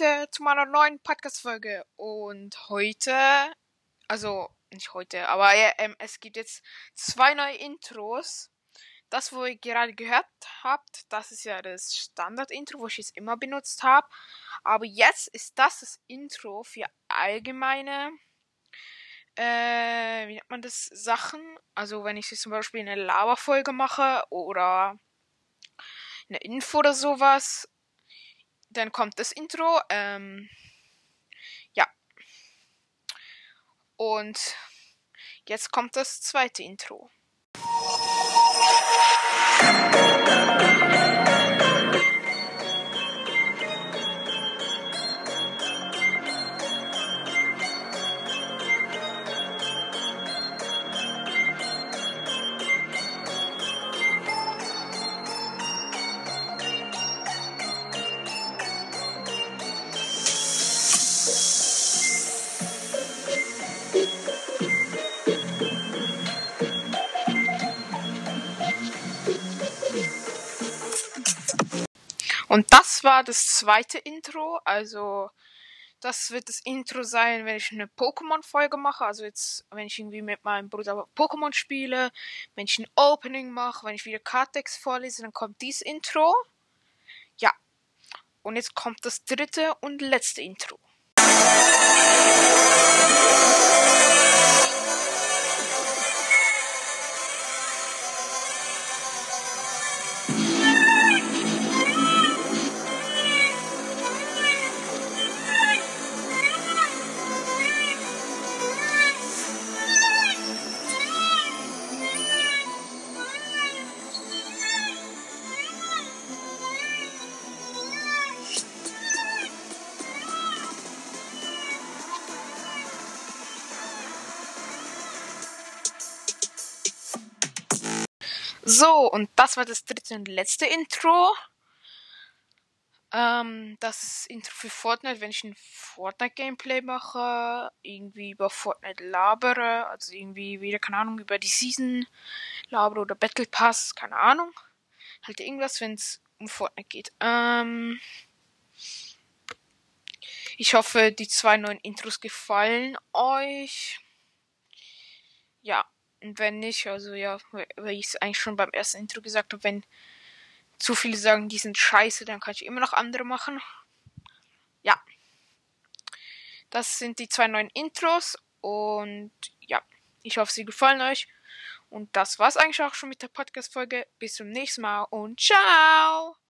Leute zu meiner neuen Podcast-Folge. Und heute, also nicht heute, aber ja, ähm, es gibt jetzt zwei neue Intros. Das, wo ihr gerade gehört habt, das ist ja das Standard-Intro, wo ich es immer benutzt habe. Aber jetzt ist das das Intro für allgemeine, äh, wie nennt man das, Sachen. Also wenn ich jetzt zum Beispiel eine Lava-Folge mache oder eine Info oder sowas, dann kommt das Intro. Ähm, ja. Und jetzt kommt das zweite Intro. Und das war das zweite Intro. Also, das wird das Intro sein, wenn ich eine Pokémon-Folge mache. Also jetzt, wenn ich irgendwie mit meinem Bruder Pokémon spiele, wenn ich ein Opening mache, wenn ich wieder Kartex vorlese, dann kommt dieses Intro. Ja. Und jetzt kommt das dritte und letzte Intro. So, und das war das dritte und letzte Intro. Ähm, das ist Intro für Fortnite, wenn ich ein Fortnite-Gameplay mache, irgendwie über Fortnite labere, also irgendwie wieder, keine Ahnung, über die Season labere oder Battle Pass, keine Ahnung. Halt irgendwas, wenn es um Fortnite geht. Ähm, ich hoffe, die zwei neuen Intros gefallen euch. Ja. Und wenn nicht, also ja, weil ich es eigentlich schon beim ersten Intro gesagt habe, wenn zu viele sagen, die sind scheiße, dann kann ich immer noch andere machen. Ja. Das sind die zwei neuen Intros und ja, ich hoffe, sie gefallen euch. Und das war's eigentlich auch schon mit der Podcast-Folge. Bis zum nächsten Mal und ciao!